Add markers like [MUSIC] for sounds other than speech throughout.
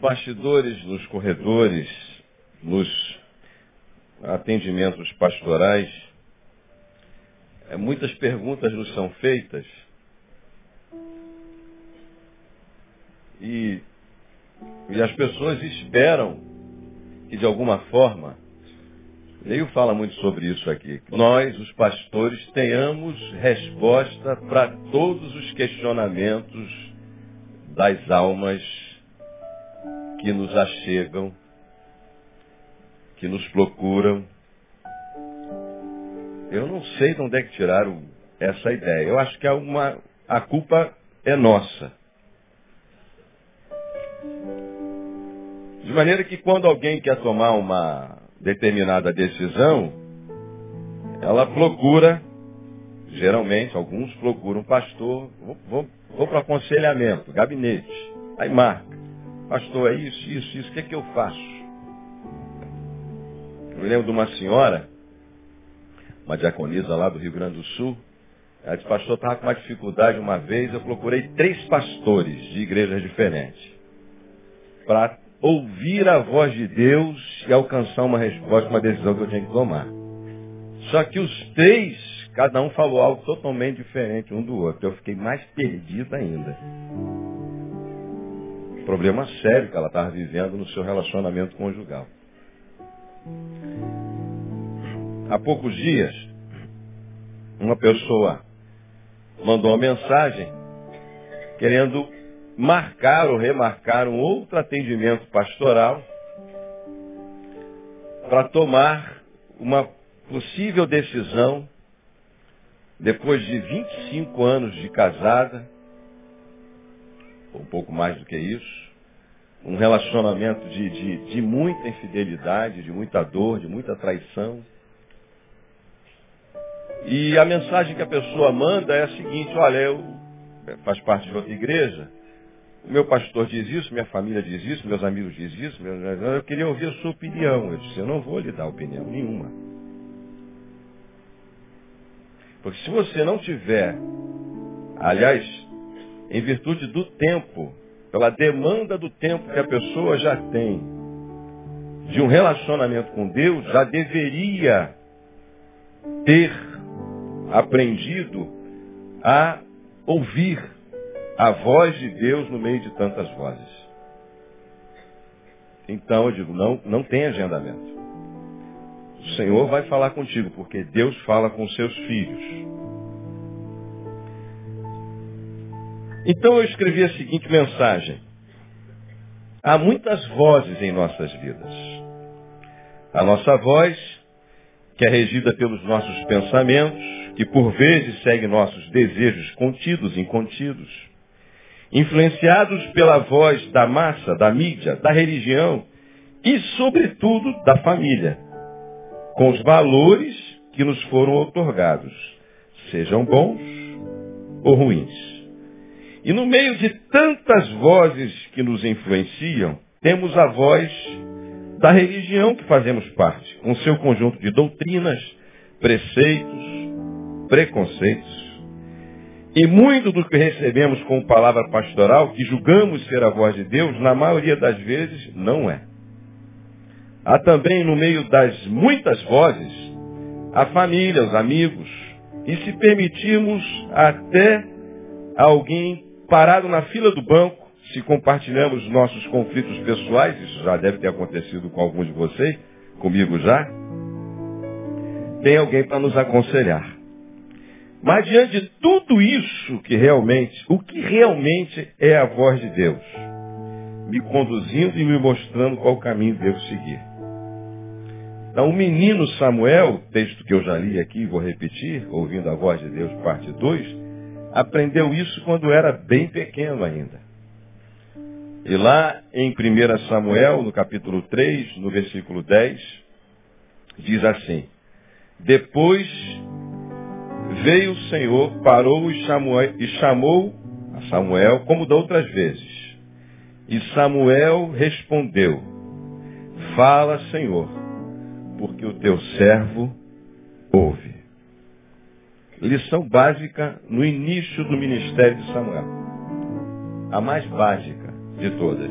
bastidores, nos corredores, nos atendimentos pastorais, é, muitas perguntas nos são feitas. E, e as pessoas esperam que de alguma forma, Leio fala muito sobre isso aqui, nós, os pastores, tenhamos resposta para todos os questionamentos das almas que nos achegam, que nos procuram. Eu não sei de onde é que tiraram essa ideia. Eu acho que é uma, a culpa é nossa. De maneira que quando alguém quer tomar uma determinada decisão, ela procura, geralmente, alguns procuram um pastor, vou, vou, vou para aconselhamento, gabinete. Aí marca. Pastor, é isso, isso, isso, o que é que eu faço? Eu lembro de uma senhora, uma diaconisa lá do Rio Grande do Sul, ela disse, pastor, estava com uma dificuldade uma vez, eu procurei três pastores de igrejas diferentes para ouvir a voz de Deus e alcançar uma resposta, uma decisão que eu tinha que tomar. Só que os três, cada um falou algo totalmente diferente um do outro. Eu fiquei mais perdido ainda. Problema sério que ela estava vivendo no seu relacionamento conjugal. Há poucos dias, uma pessoa mandou uma mensagem querendo marcar ou remarcar um outro atendimento pastoral para tomar uma possível decisão depois de 25 anos de casada, ou um pouco mais do que isso, um relacionamento de, de, de muita infidelidade, de muita dor, de muita traição. E a mensagem que a pessoa manda é a seguinte, olha, eu faz parte de outra igreja, meu pastor diz isso, minha família diz isso, meus amigos diz isso, eu queria ouvir a sua opinião. Eu disse, eu não vou lhe dar opinião nenhuma. Porque se você não tiver, aliás, em virtude do tempo, pela demanda do tempo que a pessoa já tem de um relacionamento com Deus, já deveria ter aprendido a ouvir a voz de Deus no meio de tantas vozes. Então eu digo, não, não tem agendamento. O Senhor vai falar contigo, porque Deus fala com seus filhos. Então eu escrevi a seguinte mensagem. Há muitas vozes em nossas vidas. A nossa voz, que é regida pelos nossos pensamentos, que por vezes segue nossos desejos contidos, incontidos influenciados pela voz da massa, da mídia, da religião e, sobretudo, da família, com os valores que nos foram otorgados, sejam bons ou ruins. E no meio de tantas vozes que nos influenciam, temos a voz da religião que fazemos parte, com seu conjunto de doutrinas, preceitos, preconceitos, e muito do que recebemos como palavra pastoral, que julgamos ser a voz de Deus, na maioria das vezes não é. Há também no meio das muitas vozes a família, os amigos, e se permitirmos até alguém parado na fila do banco, se compartilhamos nossos conflitos pessoais, isso já deve ter acontecido com alguns de vocês, comigo já, tem alguém para nos aconselhar. Mas diante de tudo isso que realmente, o que realmente é a voz de Deus? Me conduzindo e me mostrando qual caminho devo seguir. Então, o menino Samuel, texto que eu já li aqui, vou repetir, ouvindo a voz de Deus, parte 2, aprendeu isso quando era bem pequeno ainda. E lá em 1 Samuel, no capítulo 3, no versículo 10, diz assim, Depois Veio o Senhor, parou e chamou, e chamou a Samuel, como da outras vezes. E Samuel respondeu, Fala, Senhor, porque o teu servo ouve. Lição básica no início do ministério de Samuel. A mais básica de todas.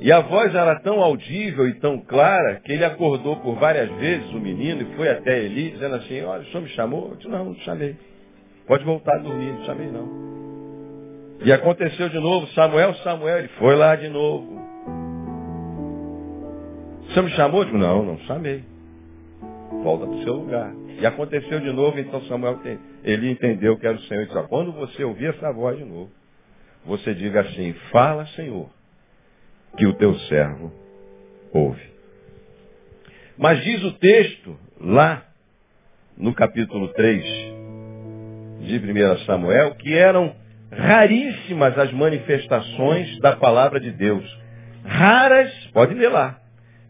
E a voz era tão audível e tão clara que ele acordou por várias vezes o menino e foi até Eli dizendo assim, olha, o senhor me chamou? Eu disse, não, não chamei. Pode voltar a dormir, não chamei não. E aconteceu de novo, Samuel, Samuel, ele foi lá de novo. Você me chamou? Eu digo, não, não chamei. Volta para o seu lugar. E aconteceu de novo, então Samuel, ele entendeu que era o Senhor. Ele disse, quando você ouvir essa voz de novo, você diga assim, fala Senhor, que o teu servo ouve. Mas diz o texto, lá no capítulo 3 de 1 Samuel, que eram raríssimas as manifestações da palavra de Deus. Raras, pode ler lá,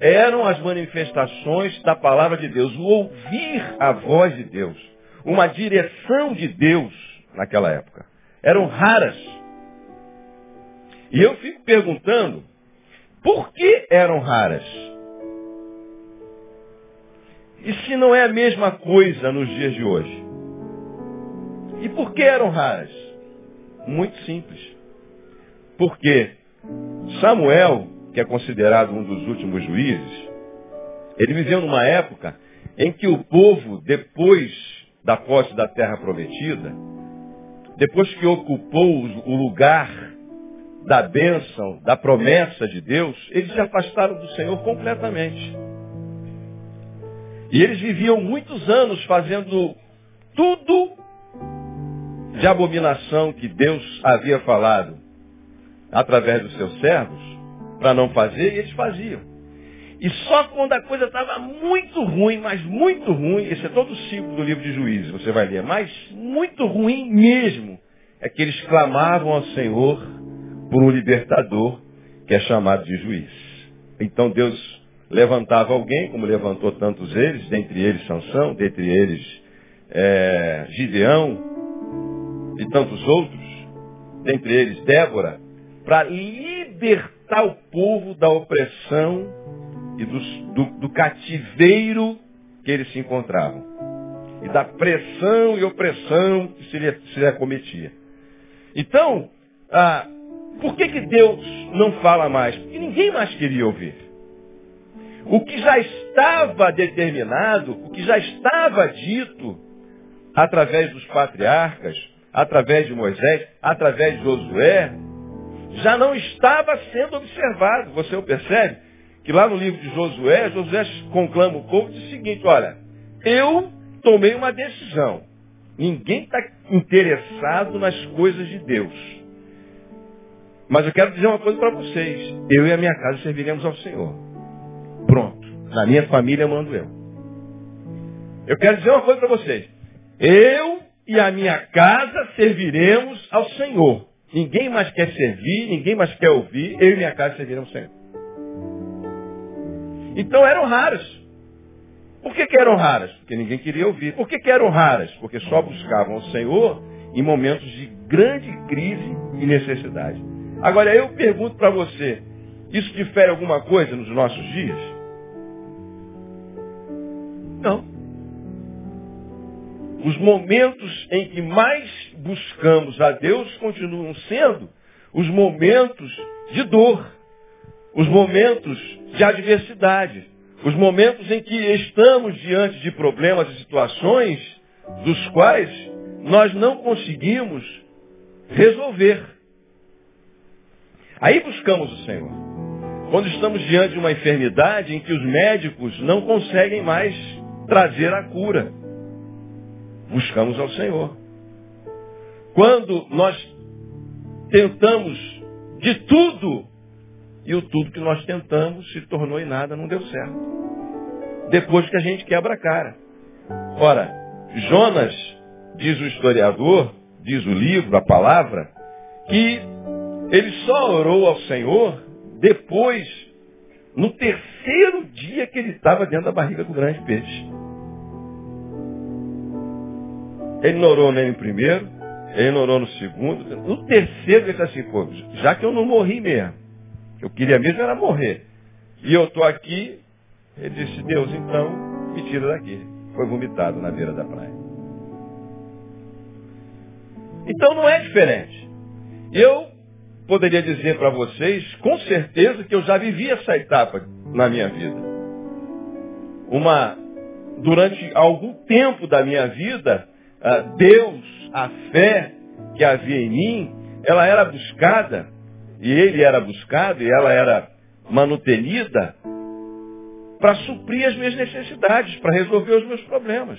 eram as manifestações da palavra de Deus, o ouvir a voz de Deus, uma direção de Deus naquela época. Eram raras. E eu fico perguntando, por que eram raras? E se não é a mesma coisa nos dias de hoje? E por que eram raras? Muito simples. Porque Samuel, que é considerado um dos últimos juízes, ele viveu numa época em que o povo, depois da posse da terra prometida, depois que ocupou o lugar da bênção, da promessa de Deus, eles se afastaram do Senhor completamente. E eles viviam muitos anos fazendo tudo de abominação que Deus havia falado através dos seus servos para não fazer, e eles faziam. E só quando a coisa estava muito ruim, mas muito ruim, esse é todo o ciclo do livro de Juízes, você vai ler, mas muito ruim mesmo, é que eles clamavam ao Senhor por um libertador que é chamado de juiz. Então Deus levantava alguém, como levantou tantos eles, dentre eles Sansão, dentre eles é, Gideão e tantos outros, dentre eles Débora, para libertar o povo da opressão e do, do, do cativeiro que eles se encontravam. E da pressão e opressão que se lhe, se lhe acometia. Então, ah, por que, que Deus não fala mais? Porque ninguém mais queria ouvir. O que já estava determinado, o que já estava dito através dos patriarcas, através de Moisés, através de Josué, já não estava sendo observado. Você percebe? Que lá no livro de Josué, Josué conclama o povo diz o seguinte, olha, eu tomei uma decisão. Ninguém está interessado nas coisas de Deus. Mas eu quero dizer uma coisa para vocês. Eu e a minha casa serviremos ao Senhor. Pronto. Na minha família mando eu. Eu quero dizer uma coisa para vocês. Eu e a minha casa serviremos ao Senhor. Ninguém mais quer servir, ninguém mais quer ouvir. Eu e minha casa serviremos ao Senhor. Então eram raras. Por que, que eram raras? Porque ninguém queria ouvir. Por que, que eram raras? Porque só buscavam o Senhor em momentos de grande crise e necessidade. Agora eu pergunto para você, isso difere alguma coisa nos nossos dias? Não. Os momentos em que mais buscamos a Deus continuam sendo os momentos de dor, os momentos de adversidade, os momentos em que estamos diante de problemas e situações dos quais nós não conseguimos resolver. Aí buscamos o Senhor. Quando estamos diante de uma enfermidade em que os médicos não conseguem mais trazer a cura, buscamos ao Senhor. Quando nós tentamos de tudo e o tudo que nós tentamos se tornou em nada, não deu certo. Depois que a gente quebra a cara. Ora, Jonas, diz o historiador, diz o livro, a palavra, que ele só orou ao Senhor depois, no terceiro dia que ele estava dentro da barriga do grande peixe. Ele não orou nem no primeiro, ele orou no segundo. No terceiro ele disse assim, pô, já que eu não morri mesmo, eu queria mesmo era morrer. E eu estou aqui, ele disse, Deus, então me tira daqui. Foi vomitado na beira da praia. Então não é diferente. Eu poderia dizer para vocês, com certeza, que eu já vivi essa etapa na minha vida. Uma, durante algum tempo da minha vida, ah, Deus, a fé que havia em mim, ela era buscada, e ele era buscado, e ela era manutenida para suprir as minhas necessidades, para resolver os meus problemas.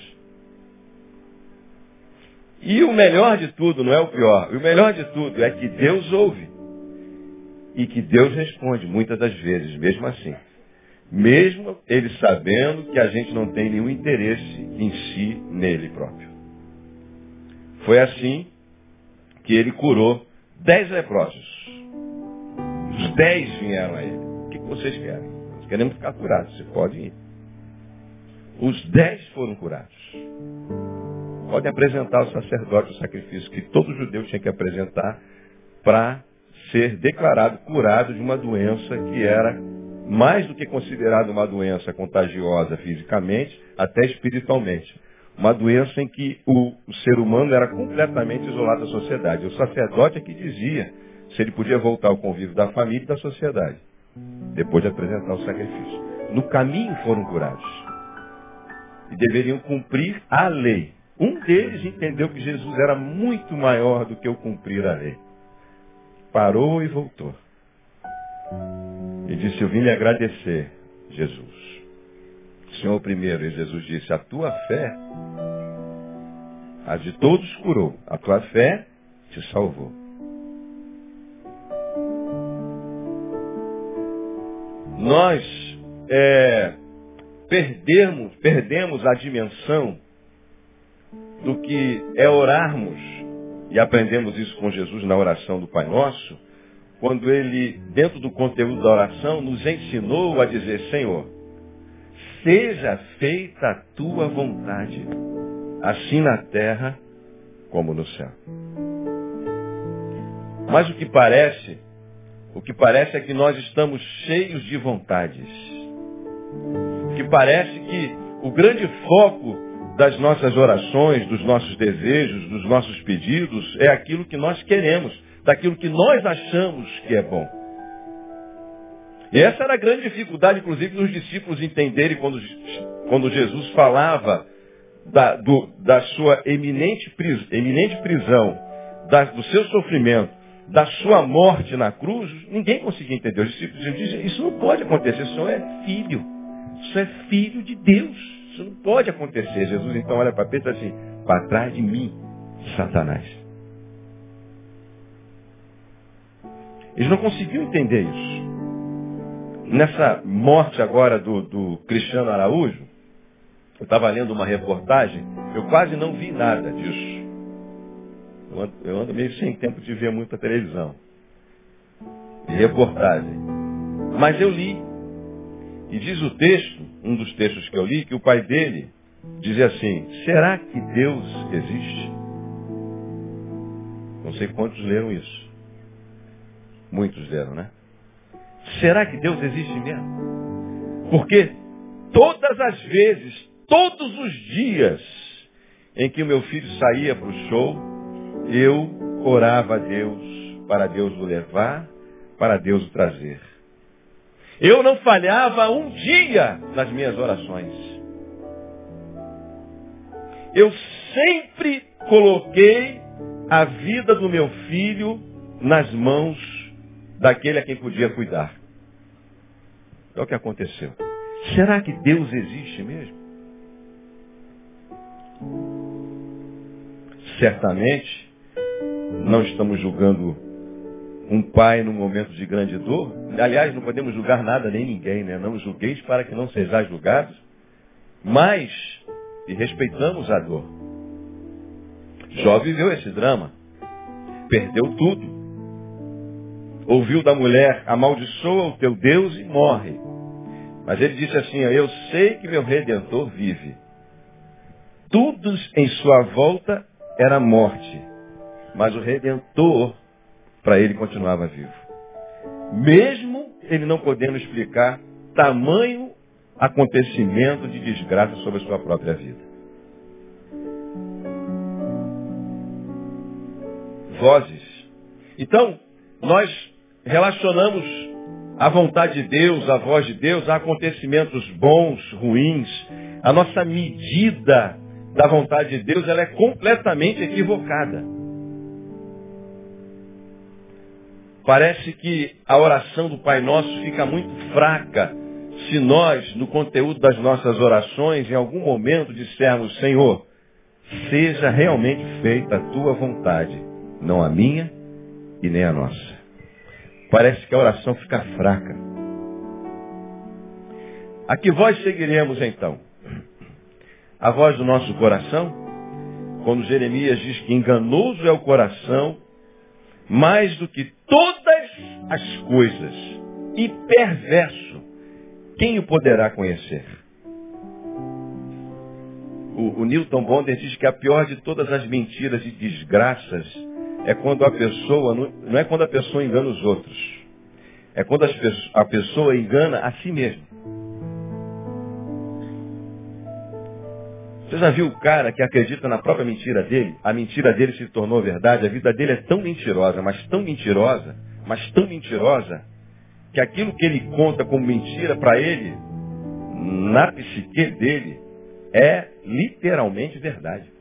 E o melhor de tudo, não é o pior, o melhor de tudo é que Deus ouve. E que Deus responde muitas das vezes, mesmo assim. Mesmo ele sabendo que a gente não tem nenhum interesse em si nele próprio. Foi assim que ele curou dez leprosos. Os dez vieram a ele. O que vocês querem? Nós queremos ficar curados. Você pode ir. Os dez foram curados. Pode apresentar ao sacerdote o sacrifício que todo judeu tinha que apresentar para ser declarado curado de uma doença que era mais do que considerada uma doença contagiosa fisicamente, até espiritualmente. Uma doença em que o, ser humano era completamente isolado da sociedade. O sacerdote é que dizia se ele podia voltar ao convívio da família e da sociedade, depois de apresentar o sacrifício. No caminho foram curados. E deveriam cumprir a lei. Um deles entendeu que Jesus era muito maior do que o cumprir a lei. Parou e voltou. E disse, eu vim lhe agradecer, Jesus. Senhor primeiro, e Jesus disse, a tua fé, a de todos curou. A tua fé te salvou. Nós é, perdemos, perdemos a dimensão do que é orarmos, e aprendemos isso com Jesus na oração do Pai Nosso, quando ele, dentro do conteúdo da oração, nos ensinou a dizer, Senhor, seja feita a tua vontade, assim na terra como no céu. Mas o que parece, o que parece é que nós estamos cheios de vontades. O que parece que o grande foco das nossas orações, dos nossos desejos, dos nossos pedidos, é aquilo que nós queremos, daquilo que nós achamos que é bom. E essa era a grande dificuldade, inclusive, dos discípulos entenderem quando, quando Jesus falava da, do, da sua eminente, pris, eminente prisão, da, do seu sofrimento, da sua morte na cruz, ninguém conseguia entender. Os discípulos isso não pode acontecer, isso é filho. Isso é filho de Deus. Isso não pode acontecer. Jesus então olha para Pedro e diz assim, para trás de mim, Satanás. Eles não conseguiam entender isso. Nessa morte agora do, do Cristiano Araújo, eu estava lendo uma reportagem, eu quase não vi nada disso. Eu ando, eu ando meio sem tempo de ver muita televisão. E reportagem. Mas eu li e diz o texto, um dos textos que eu li, que o pai dele dizia assim, será que Deus existe? Não sei quantos leram isso. Muitos leram, né? Será que Deus existe mesmo? Porque todas as vezes, todos os dias em que o meu filho saía para o show, eu orava a Deus para Deus o levar, para Deus o trazer. Eu não falhava um dia nas minhas orações. Eu sempre coloquei a vida do meu filho nas mãos daquele a quem podia cuidar. É o que aconteceu. Será que Deus existe mesmo? Certamente, não estamos julgando um pai num momento de grande dor. Aliás, não podemos julgar nada nem ninguém, né? Não julgueis para que não sejais julgados. Mas, e respeitamos a dor. Jó viveu esse drama. Perdeu tudo. Ouviu da mulher, amaldiçoa o teu Deus e morre. Mas ele disse assim, eu sei que meu Redentor vive. Tudo em sua volta era morte. Mas o Redentor para ele continuava vivo. Mesmo ele não podendo explicar tamanho acontecimento de desgraça sobre a sua própria vida. Vozes. Então, nós relacionamos a vontade de Deus, a voz de Deus, a acontecimentos bons, ruins. A nossa medida da vontade de Deus ela é completamente equivocada. Parece que a oração do Pai Nosso fica muito fraca se nós, no conteúdo das nossas orações, em algum momento dissermos, Senhor, seja realmente feita a tua vontade, não a minha e nem a nossa. Parece que a oração fica fraca. A que voz seguiremos então? A voz do nosso coração? Quando Jeremias diz que enganoso é o coração, mais do que todas as coisas, e perverso, quem o poderá conhecer? O, o Newton Bonder diz que a pior de todas as mentiras e desgraças é quando a pessoa, não é quando a pessoa engana os outros, é quando a pessoa engana a si mesma. Você já viu o cara que acredita na própria mentira dele? A mentira dele se tornou verdade. A vida dele é tão mentirosa, mas tão mentirosa, mas tão mentirosa, que aquilo que ele conta como mentira para ele, na psique dele, é literalmente verdade.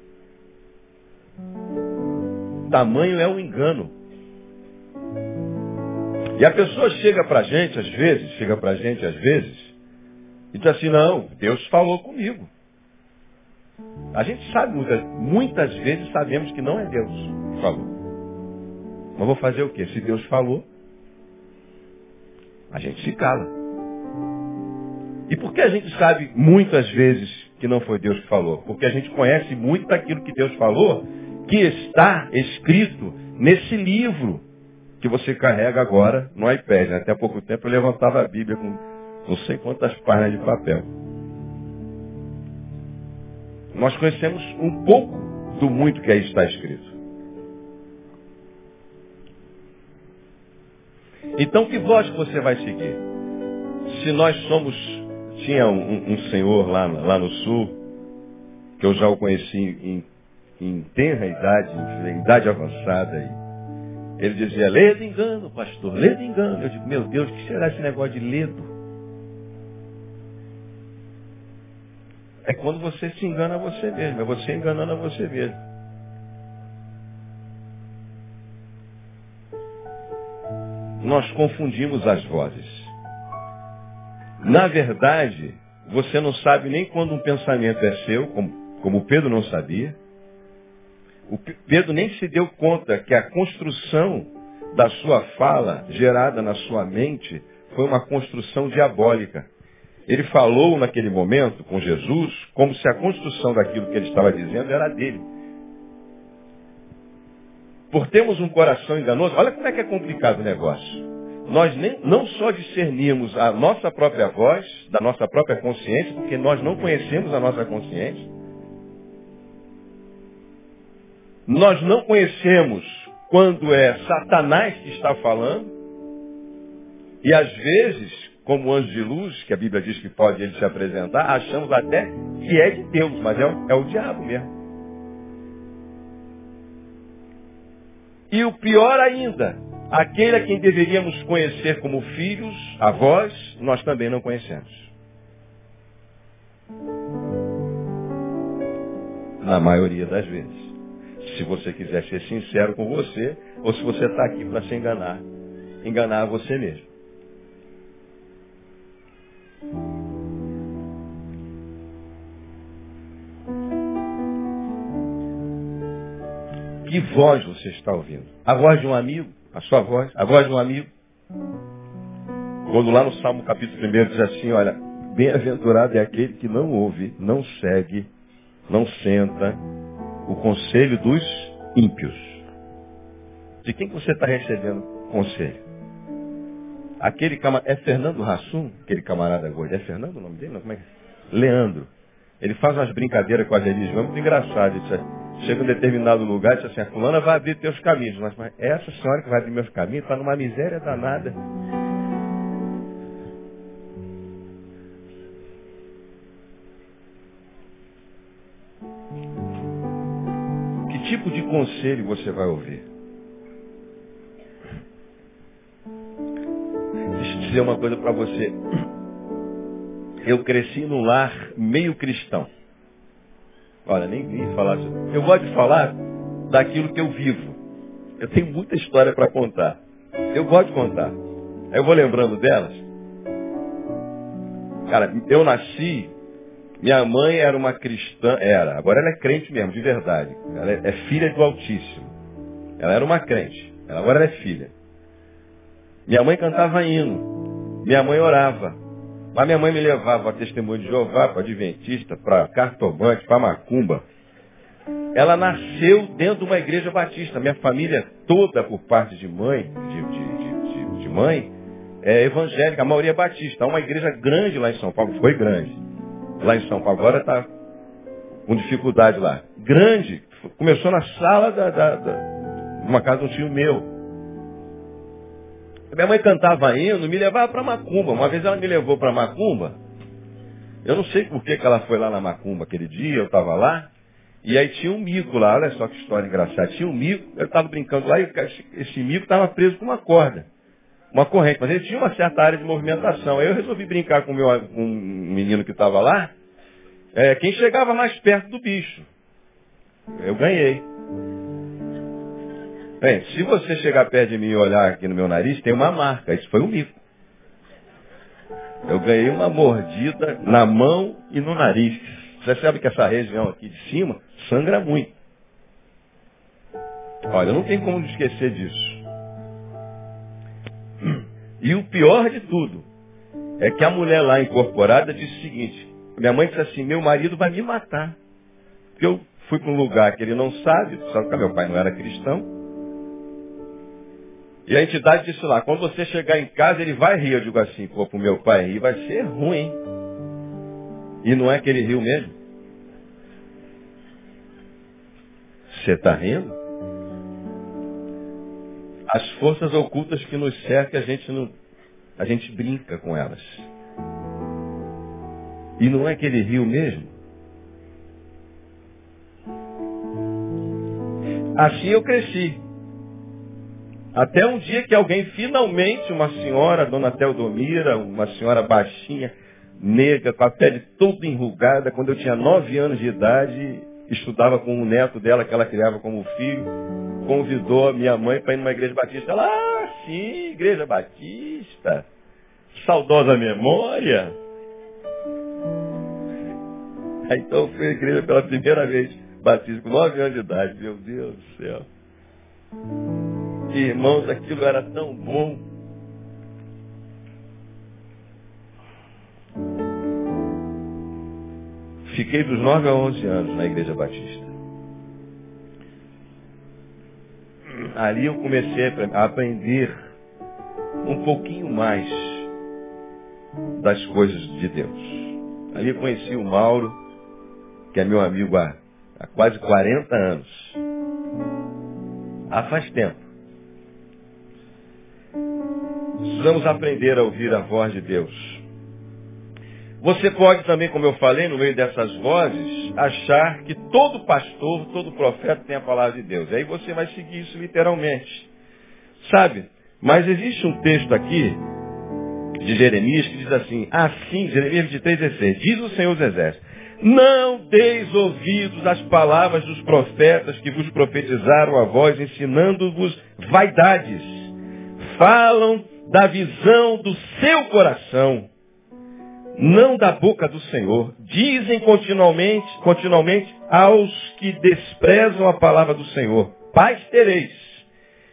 Tamanho é o engano. E a pessoa chega para a gente, às vezes, chega para a gente, às vezes, e diz assim, não, Deus falou comigo. A gente sabe, muitas, muitas vezes sabemos que não é Deus que falou. Mas vou fazer o quê? Se Deus falou, a gente se cala. E por que a gente sabe muitas vezes que não foi Deus que falou? Porque a gente conhece muito daquilo que Deus falou, que está escrito nesse livro que você carrega agora no iPad. Até há pouco tempo eu levantava a Bíblia com não sei quantas páginas de papel. Nós conhecemos um pouco do muito que aí está escrito. Então que voz você vai seguir? Se nós somos, tinha um, um senhor lá, lá no sul, que eu já o conheci em, em tenra idade, em idade avançada, ele dizia, ledo engano, pastor, ledo engano. Eu digo, meu Deus, que será esse negócio de ledo? É quando você se engana a você mesmo, é você enganando a você mesmo. Nós confundimos as vozes. Na verdade, você não sabe nem quando um pensamento é seu, como, como Pedro não sabia. O Pedro nem se deu conta que a construção da sua fala, gerada na sua mente, foi uma construção diabólica. Ele falou naquele momento com Jesus como se a construção daquilo que ele estava dizendo era dele. Por termos um coração enganoso, olha como é que é complicado o negócio. Nós nem, não só discernimos a nossa própria voz, da nossa própria consciência, porque nós não conhecemos a nossa consciência. Nós não conhecemos quando é Satanás que está falando. E às vezes como anjo de luz, que a Bíblia diz que pode ele se apresentar, achamos até que é de Deus, mas é o, é o diabo mesmo. E o pior ainda, aquele a quem deveríamos conhecer como filhos, avós, nós também não conhecemos. Na maioria das vezes. Se você quiser ser sincero com você, ou se você está aqui para se enganar, enganar você mesmo. Que voz você está ouvindo? A voz de um amigo? A sua voz? A voz de um amigo? Quando lá no Salmo capítulo 1 diz assim, olha, bem-aventurado é aquele que não ouve, não segue, não senta o conselho dos ímpios. De quem que você está recebendo conselho? Aquele camarada, é Fernando Rassum, aquele camarada gordo, é Fernando o nome dele? Não, como é é? Leandro. Ele faz umas brincadeiras com a religião muito engraçadas. Chega um determinado lugar e diz assim, a fulana vai abrir teus caminhos. Mas, mas essa senhora que vai abrir meus caminhos está numa miséria danada. Que tipo de conselho você vai ouvir? dizer uma coisa para você. Eu cresci num lar meio cristão. Olha, nem vi falar. Eu gosto de falar daquilo que eu vivo. Eu tenho muita história para contar. Eu gosto de contar. Eu vou lembrando delas. Cara, eu nasci, minha mãe era uma cristã, era, agora ela é crente mesmo, de verdade. Ela é, é filha do Altíssimo. Ela era uma crente, agora ela é filha. Minha mãe cantava hino, minha mãe orava. Mas minha mãe me levava a testemunho de Jeová, para Adventista, para cartomante, para macumba. Ela nasceu dentro de uma igreja batista. Minha família toda, por parte de mãe, de, de, de, de mãe, é evangélica, a maioria é batista. Há uma igreja grande lá em São Paulo, foi grande. Lá em São Paulo, agora está com dificuldade lá. Grande. Começou na sala da, da, da uma casa de um tio meu. Minha mãe cantava hino, me levava para Macumba. Uma vez ela me levou para Macumba. Eu não sei por que, que ela foi lá na Macumba aquele dia, eu estava lá. E aí tinha um mico lá, olha só que história engraçada. Tinha um mico, eu estava brincando lá e esse mico estava preso com uma corda. Uma corrente, mas ele tinha uma certa área de movimentação. Aí eu resolvi brincar com, meu, com um menino que estava lá. É, quem chegava mais perto do bicho. Eu ganhei. Bem, se você chegar perto de mim e olhar aqui no meu nariz, tem uma marca. Isso foi um mico. Eu ganhei uma mordida na mão e no nariz. Você sabe que essa região aqui de cima sangra muito. Olha, não tem como esquecer disso. E o pior de tudo é que a mulher lá incorporada disse o seguinte: minha mãe disse assim, meu marido vai me matar. Eu fui para um lugar que ele não sabe, sabe que meu pai não era cristão. E a entidade disse lá, quando você chegar em casa, ele vai rir. Eu digo assim, pô, pro meu pai rir vai ser ruim. E não é que ele riu mesmo? Você está rindo? As forças ocultas que nos cercam, a gente não. A gente brinca com elas. E não é que ele riu mesmo? Assim eu cresci. Até um dia que alguém finalmente, uma senhora, dona Teodomira, uma senhora baixinha, negra, com a pele toda enrugada, quando eu tinha nove anos de idade, estudava com o neto dela que ela criava como filho, convidou a minha mãe para ir numa igreja batista. Ela, ah, sim, igreja batista. Saudosa memória. Então eu fui à igreja pela primeira vez, batista, com nove anos de idade. Meu Deus do céu. Irmãos, aquilo era tão bom. Fiquei dos 9 a 11 anos na Igreja Batista. Ali eu comecei a aprender um pouquinho mais das coisas de Deus. Ali eu conheci o Mauro, que é meu amigo há, há quase 40 anos. Há faz tempo. Precisamos aprender a ouvir a voz de Deus. Você pode também, como eu falei, no meio dessas vozes, achar que todo pastor, todo profeta tem a palavra de Deus. Aí você vai seguir isso literalmente. Sabe? Mas existe um texto aqui de Jeremias que diz assim, assim, Jeremias 23, 16, diz o Senhor dos Exércitos, não deis ouvidos às palavras dos profetas que vos profetizaram a voz, ensinando-vos vaidades. Falam da visão do seu coração, não da boca do Senhor. Dizem continuamente, continuamente aos que desprezam a palavra do Senhor, paz tereis.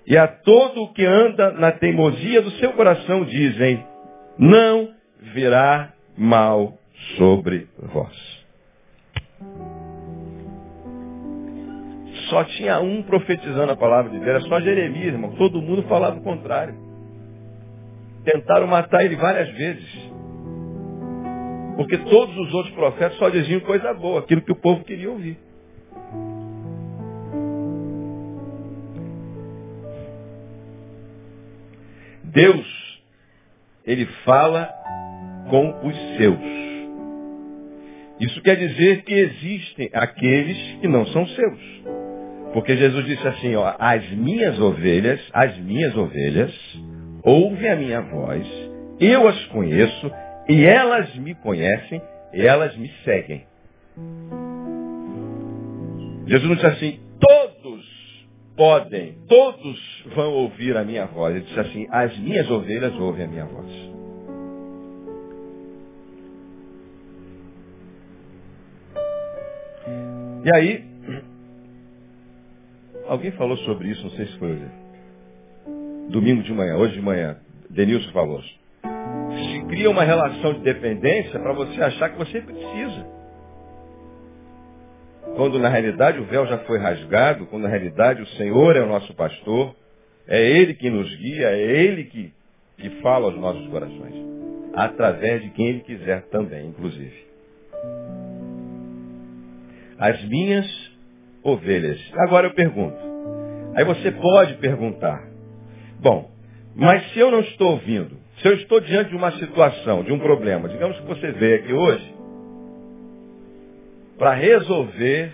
E a todo o que anda na teimosia do seu coração dizem, não virá mal sobre vós. Só tinha um profetizando a palavra de Deus, era só Jeremias, irmão. Todo mundo falava o contrário. Tentaram matar ele várias vezes. Porque todos os outros profetas só diziam coisa boa, aquilo que o povo queria ouvir. Deus, ele fala com os seus. Isso quer dizer que existem aqueles que não são seus. Porque Jesus disse assim, ó, as minhas ovelhas, as minhas ovelhas, ouve a minha voz Eu as conheço e elas me conhecem e elas me seguem. Jesus não disse assim, todos podem, todos vão ouvir a minha voz. Ele disse assim, as minhas ovelhas ouvem a minha voz. E aí, alguém falou sobre isso, não sei se foi hoje. Domingo de manhã, hoje de manhã, Denilson falou. Se cria uma relação de dependência para você achar que você precisa. Quando na realidade o véu já foi rasgado, quando na realidade o Senhor é o nosso pastor, é Ele que nos guia, é Ele que, que fala aos nossos corações. Através de quem Ele quiser também, inclusive. As minhas ovelhas. Agora eu pergunto. Aí você pode perguntar. Bom, mas se eu não estou ouvindo, se eu estou diante de uma situação, de um problema, digamos que você veio aqui hoje para resolver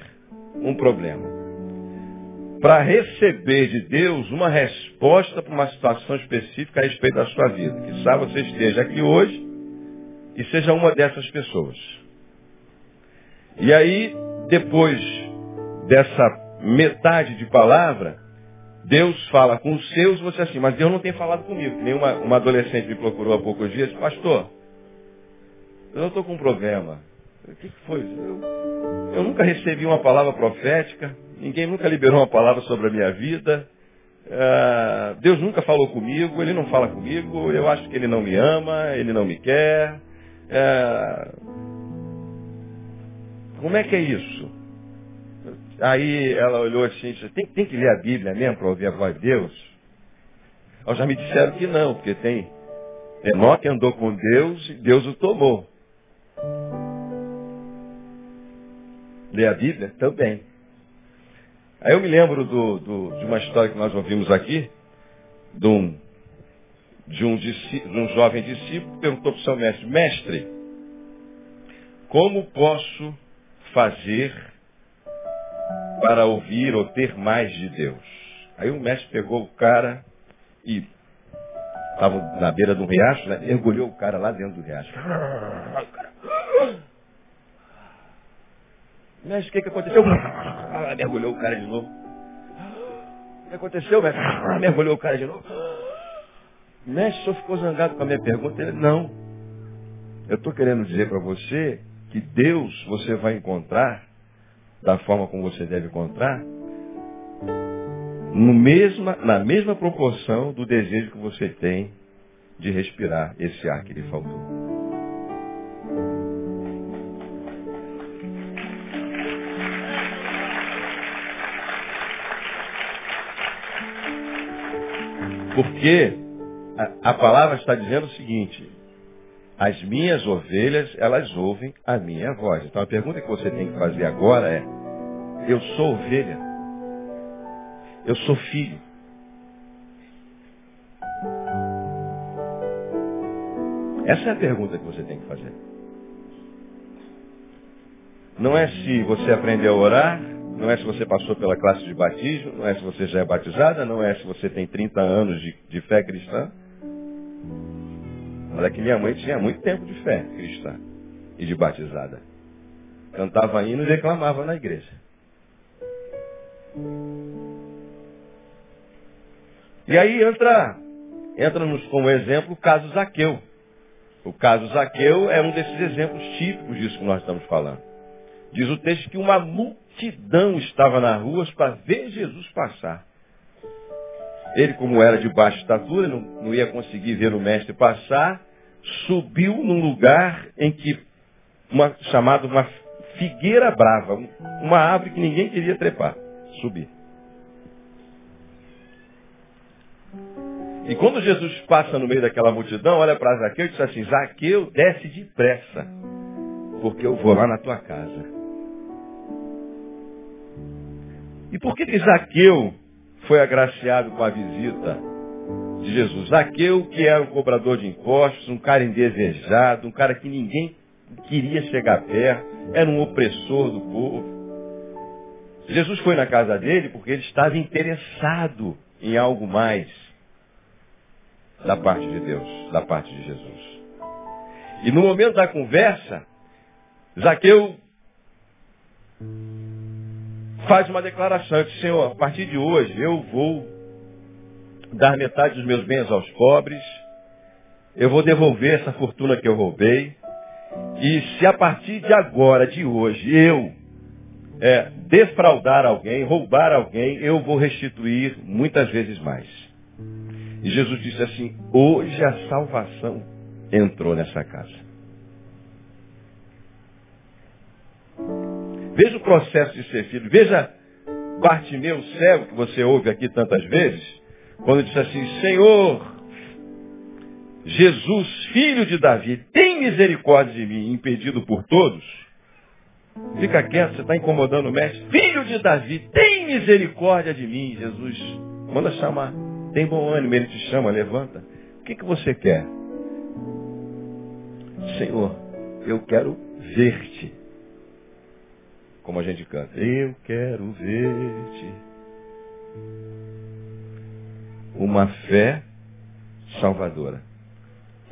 um problema, para receber de Deus uma resposta para uma situação específica a respeito da sua vida. Que sabe você esteja aqui hoje e seja uma dessas pessoas. E aí, depois dessa metade de palavra, Deus fala com os seus, você assim, mas Deus não tem falado comigo. Nem uma, adolescente me procurou há poucos dias, pastor, eu estou com um problema. O que, que foi? Eu, eu nunca recebi uma palavra profética, ninguém nunca liberou uma palavra sobre a minha vida. Uh, Deus nunca falou comigo, Ele não fala comigo, eu acho que Ele não me ama, Ele não me quer. Uh, como é que é isso? Aí ela olhou assim e disse, tem, tem que ler a Bíblia mesmo para ouvir a voz de Deus? Já me disseram que não, porque tem Enoque andou com Deus e Deus o tomou. Ler a Bíblia? Também. Aí eu me lembro do, do, de uma história que nós ouvimos aqui, de um, de um, de um jovem discípulo que perguntou para o seu mestre, mestre, como posso fazer para ouvir ou ter mais de Deus. Aí o mestre pegou o cara e estava na beira de um riacho, né? mergulhou o cara lá dentro do riacho. Mestre, o que, que aconteceu? mergulhou o cara de novo. O que aconteceu, mestre? mergulhou o cara de novo. Mestre, o senhor ficou zangado com a minha pergunta? Ele, não. Eu estou querendo dizer para você que Deus você vai encontrar da forma como você deve encontrar, no mesma, na mesma proporção do desejo que você tem de respirar esse ar que lhe faltou. Porque a, a palavra está dizendo o seguinte, as minhas ovelhas, elas ouvem a minha voz. Então a pergunta que você tem que fazer agora é, eu sou ovelha? Eu sou filho? Essa é a pergunta que você tem que fazer. Não é se você aprendeu a orar, não é se você passou pela classe de batismo, não é se você já é batizada, não é se você tem 30 anos de, de fé cristã. Olha que minha mãe tinha muito tempo de fé cristã e de batizada. Cantava hino e declamava na igreja. E aí entra, entra-nos como exemplo o caso Zaqueu. O caso Zaqueu é um desses exemplos típicos disso que nós estamos falando. Diz o texto que uma multidão estava nas ruas para ver Jesus passar. Ele, como era de baixa estatura, não, não ia conseguir ver o mestre passar, subiu num lugar em que, uma, chamado uma figueira brava, uma árvore que ninguém queria trepar, subir. E quando Jesus passa no meio daquela multidão, olha para Zaqueu e diz assim, Zaqueu, desce depressa, porque eu vou lá na tua casa. E por que, que Zaqueu foi agraciado com a visita de Jesus. Zaqueu, que era um cobrador de impostos, um cara indesejado, um cara que ninguém queria chegar perto, era um opressor do povo. Jesus foi na casa dele porque ele estava interessado em algo mais. da parte de Deus, da parte de Jesus. E no momento da conversa, Zaqueu faz uma declaração, diz, Senhor, a partir de hoje eu vou dar metade dos meus bens aos pobres, eu vou devolver essa fortuna que eu roubei, e se a partir de agora, de hoje, eu é, defraudar alguém, roubar alguém, eu vou restituir muitas vezes mais. E Jesus disse assim, hoje a salvação entrou nessa casa. Veja o processo de ser filho. Veja Bartimeu cego, que você ouve aqui tantas vezes, quando diz assim, Senhor, Jesus, filho de Davi, tem misericórdia de mim, impedido por todos. Fica quieto, você está incomodando o mestre. Filho de Davi, tem misericórdia de mim, Jesus. Manda chamar. Tem bom ânimo, ele te chama, levanta. O que, que você quer? Senhor, eu quero ver-te. Como a gente canta. Eu quero ver-te. Uma fé salvadora.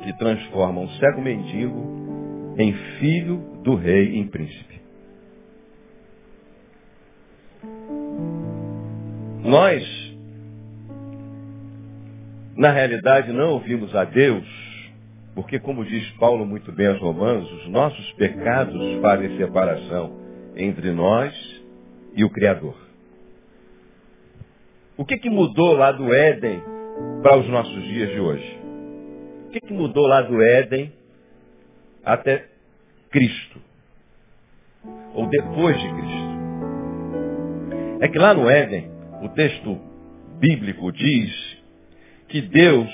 Que transforma um cego mendigo em filho do rei em príncipe. Nós, na realidade, não ouvimos a Deus, porque, como diz Paulo muito bem aos Romanos, os nossos pecados fazem separação entre nós e o Criador. O que, que mudou lá do Éden para os nossos dias de hoje? O que, que mudou lá do Éden até Cristo? Ou depois de Cristo? É que lá no Éden, o texto bíblico diz que Deus,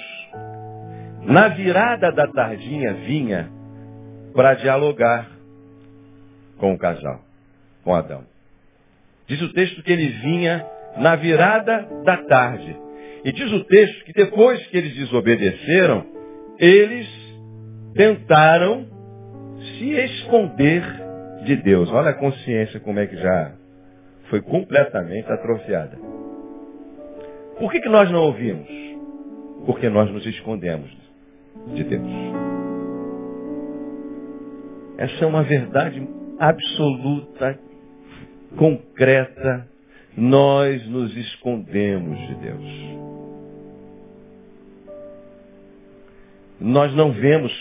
na virada da tardinha, vinha para dialogar com o casal com Adão. Diz o texto que ele vinha na virada da tarde. E diz o texto que depois que eles desobedeceram, eles tentaram se esconder de Deus. Olha a consciência como é que já foi completamente atrofiada. Por que, que nós não ouvimos? Porque nós nos escondemos de Deus. Essa é uma verdade absoluta concreta, nós nos escondemos de Deus. Nós não vemos.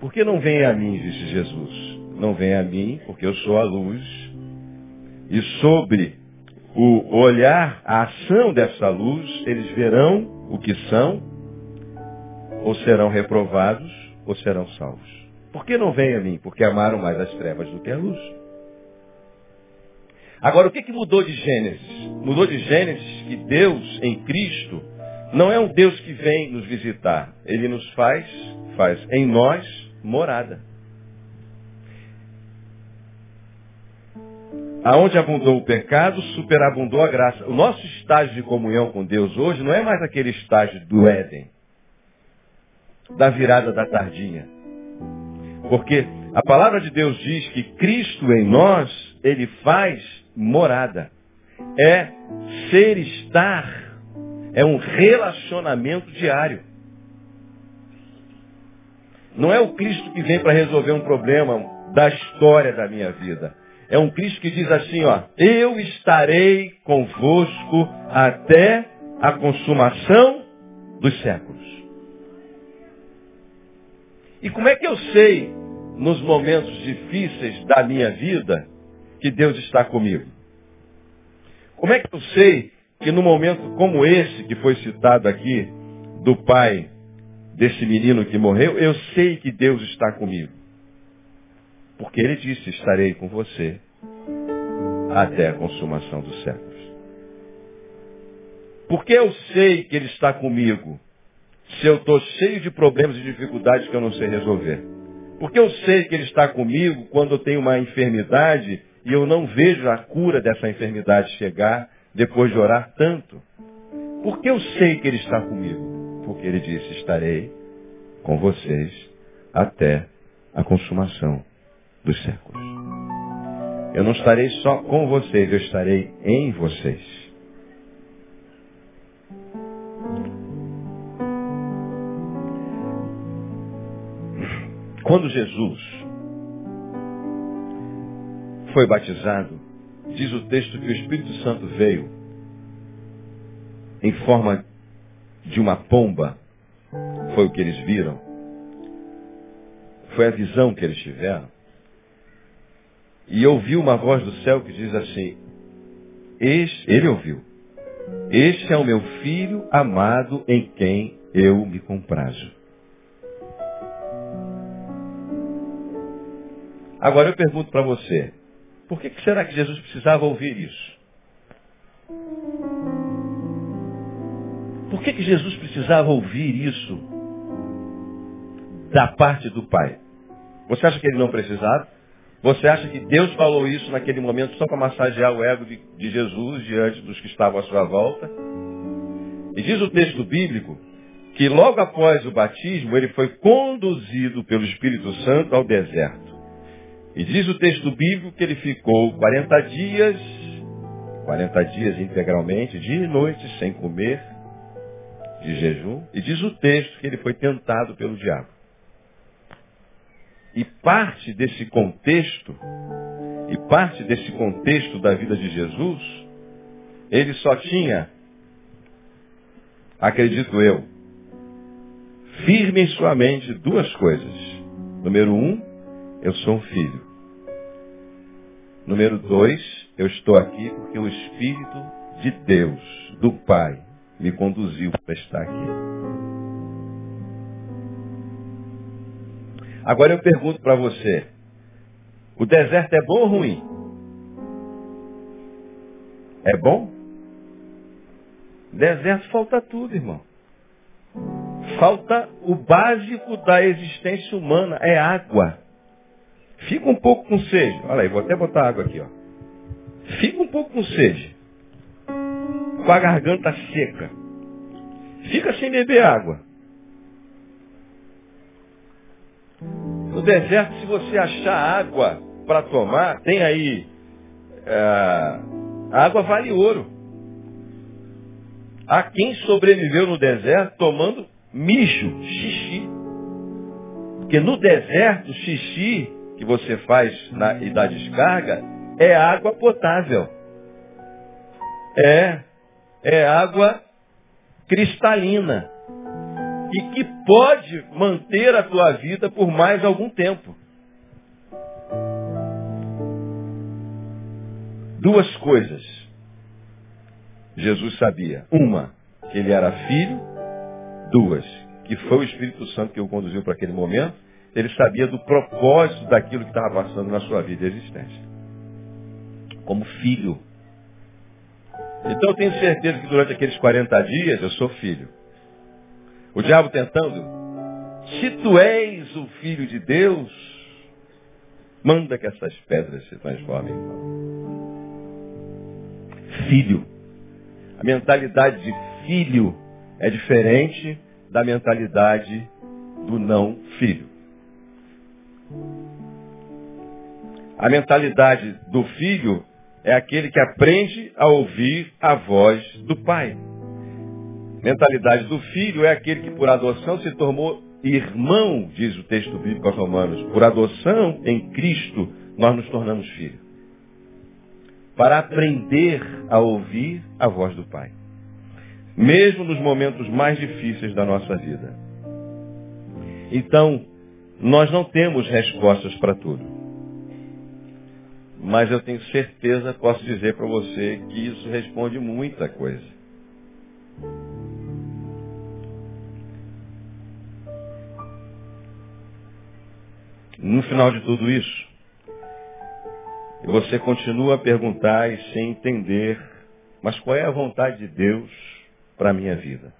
Por que não vem a mim, disse Jesus? Não vem a mim, porque eu sou a luz. E sobre o olhar, a ação dessa luz, eles verão o que são, ou serão reprovados, ou serão salvos. Por que não vem a mim? Porque amaram mais as trevas do que a luz. Agora, o que, que mudou de Gênesis? Mudou de Gênesis que Deus, em Cristo, não é um Deus que vem nos visitar. Ele nos faz, faz em nós morada. Aonde abundou o pecado, superabundou a graça. O nosso estágio de comunhão com Deus hoje não é mais aquele estágio do Éden, da virada da tardinha. Porque a palavra de Deus diz que Cristo em nós, ele faz morada. É ser estar. É um relacionamento diário. Não é o Cristo que vem para resolver um problema da história da minha vida. É um Cristo que diz assim, ó, eu estarei convosco até a consumação dos séculos. E como é que eu sei, nos momentos difíceis da minha vida, que Deus está comigo? Como é que eu sei que no momento como esse que foi citado aqui, do pai desse menino que morreu, eu sei que Deus está comigo? Porque ele disse, estarei com você até a consumação dos séculos. Porque eu sei que ele está comigo se eu estou cheio de problemas e dificuldades que eu não sei resolver? Porque eu sei que ele está comigo quando eu tenho uma enfermidade e eu não vejo a cura dessa enfermidade chegar depois de orar tanto. Porque eu sei que Ele está comigo. Porque Ele disse: Estarei com vocês até a consumação dos séculos. Eu não estarei só com vocês, eu estarei em vocês. Quando Jesus foi batizado, diz o texto que o Espírito Santo veio em forma de uma pomba. Foi o que eles viram. Foi a visão que eles tiveram. E ouviu uma voz do céu que diz assim, este, ele ouviu, este é o meu filho amado em quem eu me comprazo. Agora eu pergunto para você, por que, será que Jesus precisava ouvir isso? Por que, que Jesus precisava ouvir isso da parte do Pai? Você acha que ele não precisava? Você acha que Deus falou isso naquele momento só para massagear o ego de, de Jesus diante dos que estavam à sua volta? E diz o texto bíblico que logo após o batismo ele foi conduzido pelo Espírito Santo ao deserto. E diz o texto bíblico que ele ficou 40 dias, 40 dias integralmente, dia e noite, sem comer, de jejum. E diz o texto que ele foi tentado pelo diabo. E parte desse contexto, e parte desse contexto da vida de Jesus, ele só tinha, acredito eu, firme em sua mente duas coisas. Número um, eu sou um filho. Número dois, eu estou aqui porque o Espírito de Deus, do Pai, me conduziu para estar aqui. Agora eu pergunto para você, o deserto é bom ou ruim? É bom? Deserto falta tudo, irmão. Falta o básico da existência humana, é água. Fica um pouco com sede. Olha aí, vou até botar água aqui, ó. Fica um pouco com sede. Com a garganta seca. Fica sem beber água. No deserto, se você achar água para tomar, tem aí. É, água vale ouro. Há quem sobreviveu no deserto tomando mijo, xixi. Porque no deserto, xixi que você faz na, e dá descarga é água potável. É, é água cristalina e que pode manter a tua vida por mais algum tempo. Duas coisas Jesus sabia. Uma, que ele era filho. Duas, que foi o Espírito Santo que o conduziu para aquele momento. Ele sabia do propósito daquilo que estava passando na sua vida e existência. Como filho. Então eu tenho certeza que durante aqueles 40 dias eu sou filho. O diabo tentando, se tu és o filho de Deus, manda que essas pedras se transformem. Filho. A mentalidade de filho é diferente da mentalidade do não filho. A mentalidade do filho é aquele que aprende a ouvir a voz do pai. Mentalidade do filho é aquele que por adoção se tornou irmão, diz o texto bíblico aos Romanos. Por adoção em Cristo nós nos tornamos filhos. Para aprender a ouvir a voz do Pai. Mesmo nos momentos mais difíceis da nossa vida. Então, nós não temos respostas para tudo. Mas eu tenho certeza, posso dizer para você, que isso responde muita coisa. No final de tudo isso, você continua a perguntar e sem entender, mas qual é a vontade de Deus para a minha vida?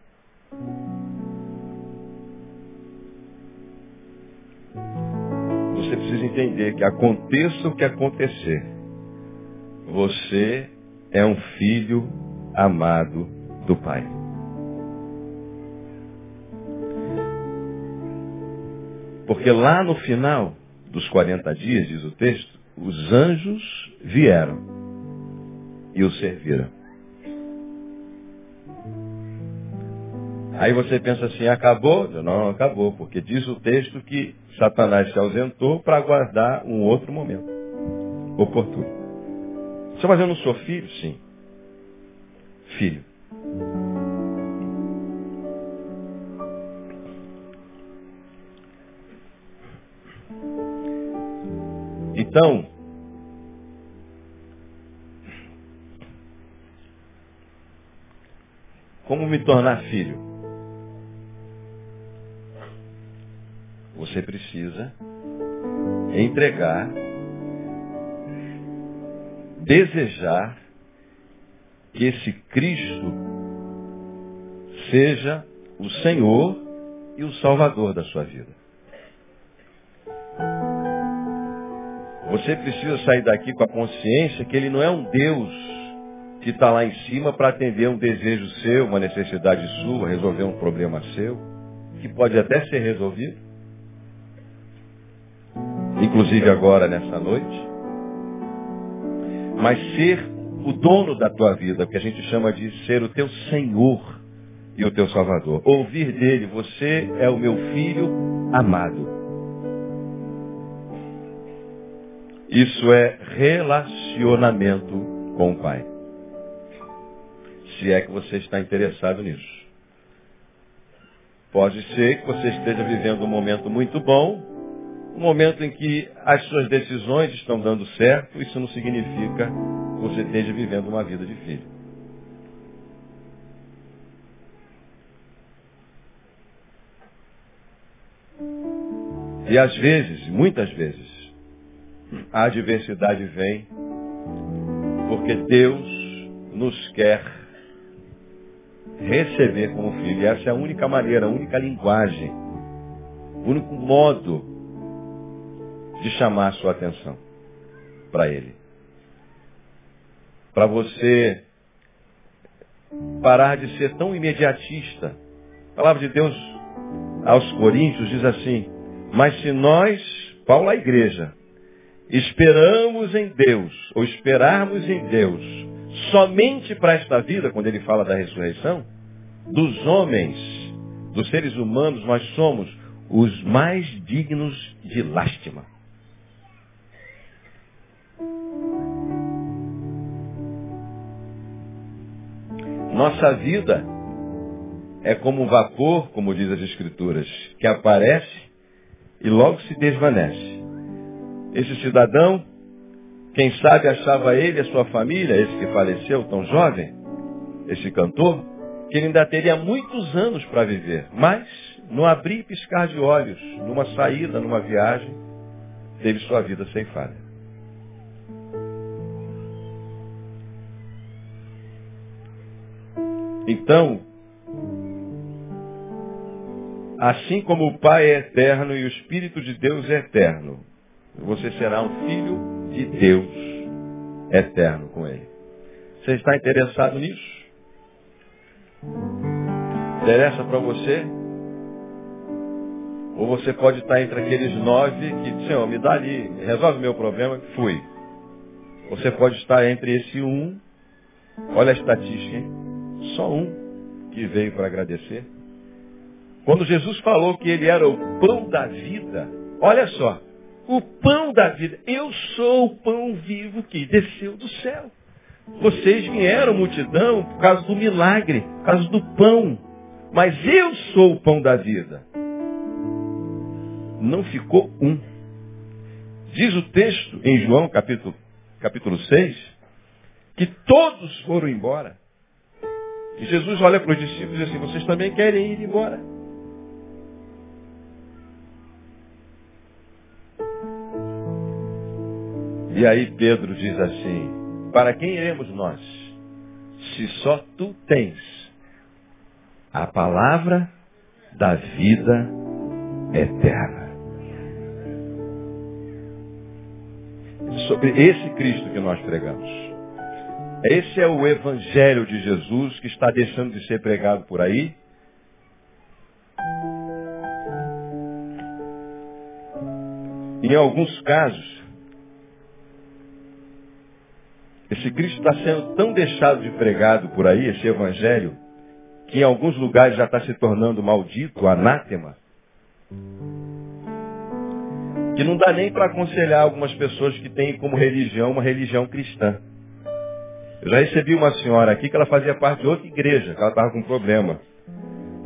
Entender que aconteça o que acontecer, você é um filho amado do Pai. Porque lá no final dos 40 dias, diz o texto, os anjos vieram e o serviram. Aí você pensa assim, acabou? Não, não acabou, porque diz o texto que Satanás se ausentou para aguardar um outro momento oportuno. Só mas eu não sou filho? Sim. Filho. Então, como me tornar filho? Você precisa entregar, desejar que esse Cristo seja o Senhor e o Salvador da sua vida. Você precisa sair daqui com a consciência que Ele não é um Deus que está lá em cima para atender um desejo seu, uma necessidade sua, resolver um problema seu, que pode até ser resolvido. Inclusive agora, nessa noite. Mas ser o dono da tua vida, que a gente chama de ser o teu Senhor e o teu Salvador. Ouvir dele, você é o meu filho amado. Isso é relacionamento com o Pai. Se é que você está interessado nisso. Pode ser que você esteja vivendo um momento muito bom, um momento em que as suas decisões estão dando certo, isso não significa que você esteja vivendo uma vida de filho. E às vezes, muitas vezes, a adversidade vem porque Deus nos quer receber como filho. E essa é a única maneira, a única linguagem, o único modo de chamar sua atenção para Ele. Para você parar de ser tão imediatista. A palavra de Deus aos Coríntios diz assim, mas se nós, Paulo a igreja, esperamos em Deus, ou esperarmos em Deus, somente para esta vida, quando ele fala da ressurreição, dos homens, dos seres humanos, nós somos os mais dignos de lástima. Nossa vida é como um vapor, como diz as Escrituras, que aparece e logo se desvanece. Esse cidadão, quem sabe achava ele, a sua família, esse que faleceu tão jovem, esse cantor, que ele ainda teria muitos anos para viver. Mas, no abrir e piscar de olhos, numa saída, numa viagem, teve sua vida ceifada. Então, assim como o Pai é eterno e o Espírito de Deus é eterno, você será um filho de Deus eterno com Ele. Você está interessado nisso? Interessa para você? Ou você pode estar entre aqueles nove que, Senhor, me dá ali, resolve meu problema, fui. Você pode estar entre esse um, olha a estatística, hein? Só um que veio para agradecer. Quando Jesus falou que ele era o pão da vida, olha só, o pão da vida. Eu sou o pão vivo que desceu do céu. Vocês vieram, multidão, por causa do milagre, por causa do pão. Mas eu sou o pão da vida. Não ficou um. Diz o texto em João capítulo, capítulo 6, que todos foram embora. E Jesus olha para os discípulos e diz assim, vocês também querem ir embora? E aí Pedro diz assim, para quem iremos nós? Se só tu tens a palavra da vida eterna. Sobre esse Cristo que nós pregamos. Esse é o Evangelho de Jesus que está deixando de ser pregado por aí. Em alguns casos, esse Cristo está sendo tão deixado de pregado por aí, esse Evangelho, que em alguns lugares já está se tornando maldito, anátema, que não dá nem para aconselhar algumas pessoas que têm como religião uma religião cristã. Eu já recebi uma senhora aqui que ela fazia parte de outra igreja, que ela estava com um problema.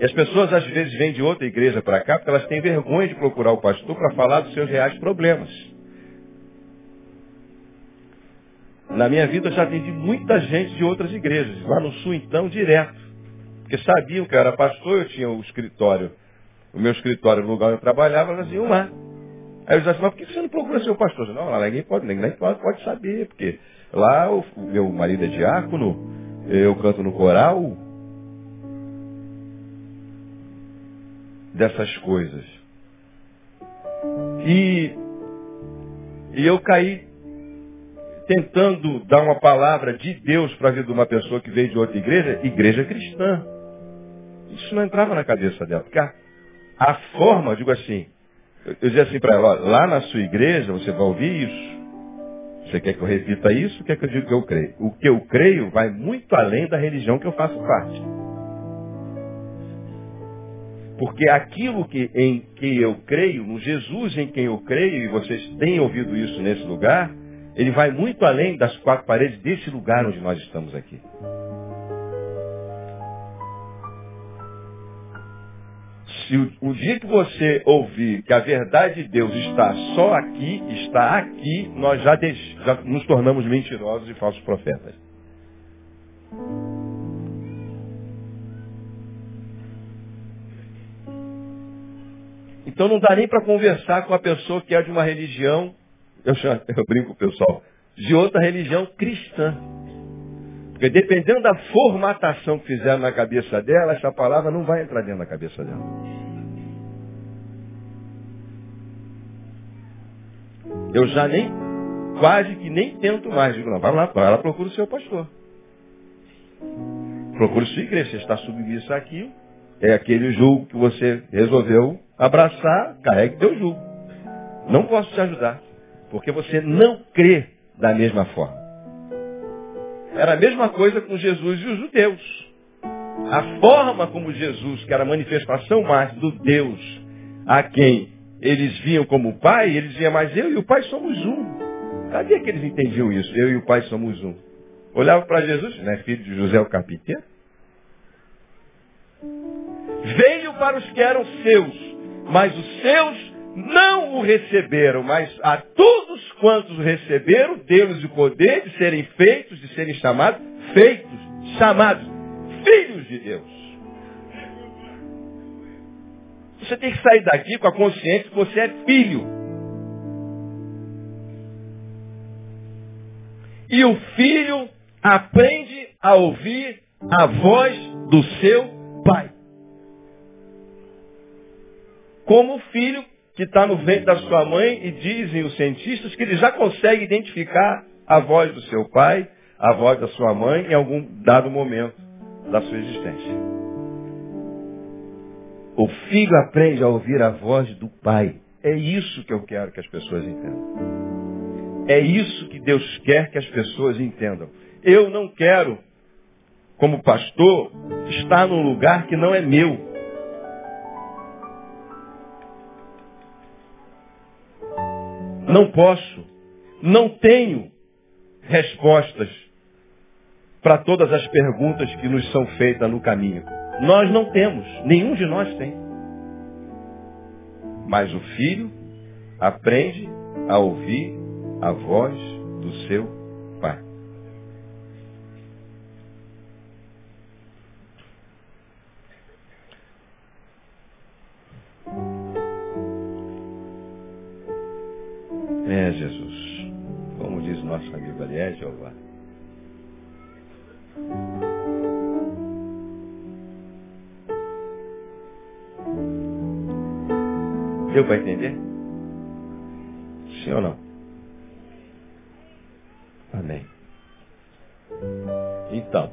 E as pessoas às vezes vêm de outra igreja para cá porque elas têm vergonha de procurar o pastor para falar dos seus reais problemas. Na minha vida eu já atendi muita gente de outras igrejas, lá no sul então, direto. Porque sabiam que eu era pastor, eu tinha o escritório, o meu escritório, no lugar onde eu trabalhava, elas iam lá. Aí eu dizia assim, mas por que você não procura seu pastor? Não, lá ninguém pode, ninguém pode, pode saber, porque lá o, meu marido é diácono, eu canto no coral, dessas coisas. E, e eu caí tentando dar uma palavra de Deus para a vida de uma pessoa que veio de outra igreja, igreja cristã. Isso não entrava na cabeça dela. Porque a, a forma, digo assim, eu, eu dizia assim para ela, lá na sua igreja você vai ouvir isso. Você quer que eu repita isso? Quer que eu diga que eu creio? O que eu creio vai muito além da religião que eu faço parte. Porque aquilo que, em que eu creio, no Jesus em quem eu creio, e vocês têm ouvido isso nesse lugar, ele vai muito além das quatro paredes desse lugar onde nós estamos aqui. Se o, o, dia que você ouvir que a verdade de Deus está só aqui, está aqui, nós já, deix, já nos tornamos mentirosos e falsos profetas. Então não dá nem para conversar com a pessoa que é de uma religião [LAUGHS] eu, chamo, eu brinco pessoal, de outra religião cristã. Porque dependendo da formatação que fizeram na cabeça dela, essa palavra não vai entrar dentro da cabeça dela. Eu já nem, quase que nem tento mais. Digo, não, vai lá, vai lá, procura o seu pastor. Procure sua igreja. Você está submisso aqui. É aquele julgo que você resolveu abraçar, carregue teu julgo. Não posso te ajudar. Porque você não crê da mesma forma. Era a mesma coisa com Jesus e os judeus. A forma como Jesus, que era a manifestação mais do Deus a quem eles viam como pai, eles diziam, mas eu e o pai somos um. Cadê que eles entendiam isso? Eu e o pai somos um. Olhavam para Jesus, né, filho de José o carpinteiro. Veio para os que eram seus, mas os seus não o receberam, mas a todos quantos o receberam, deu-lhes o poder de serem feitos, de serem chamados, feitos, chamados, filhos de Deus. Você tem que sair daqui com a consciência que você é filho. E o filho aprende a ouvir a voz do seu pai. Como o filho que está no ventre da sua mãe e dizem os cientistas que ele já consegue identificar a voz do seu pai, a voz da sua mãe em algum dado momento da sua existência. O filho aprende a ouvir a voz do pai. É isso que eu quero que as pessoas entendam. É isso que Deus quer que as pessoas entendam. Eu não quero, como pastor, estar num lugar que não é meu. Não posso, não tenho respostas para todas as perguntas que nos são feitas no caminho. Nós não temos, nenhum de nós tem. Mas o filho aprende a ouvir a voz do seu É, Jesus. Como diz nosso amigo ali, é Jeová. Deu para entender? Sim ou não? Amém. Então,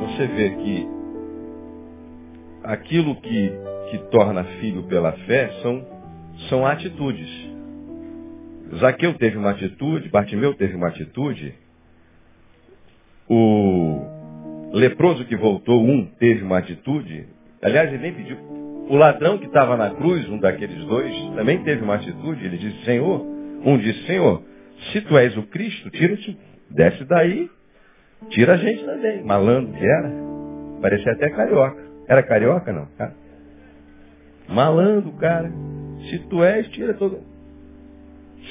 você vê que aquilo que que torna filho pela fé são, são atitudes. Zaqueu teve uma atitude, Bartimeu teve uma atitude, o leproso que voltou, um teve uma atitude, aliás, ele nem pediu. O ladrão que estava na cruz, um daqueles dois, também teve uma atitude, ele disse, Senhor, um disse, Senhor, se tu és o Cristo, tira-te, desce daí, tira a gente também. Malandro que era, parecia até carioca. Era carioca não, cara? Malandro, cara. Se tu és, tira todo.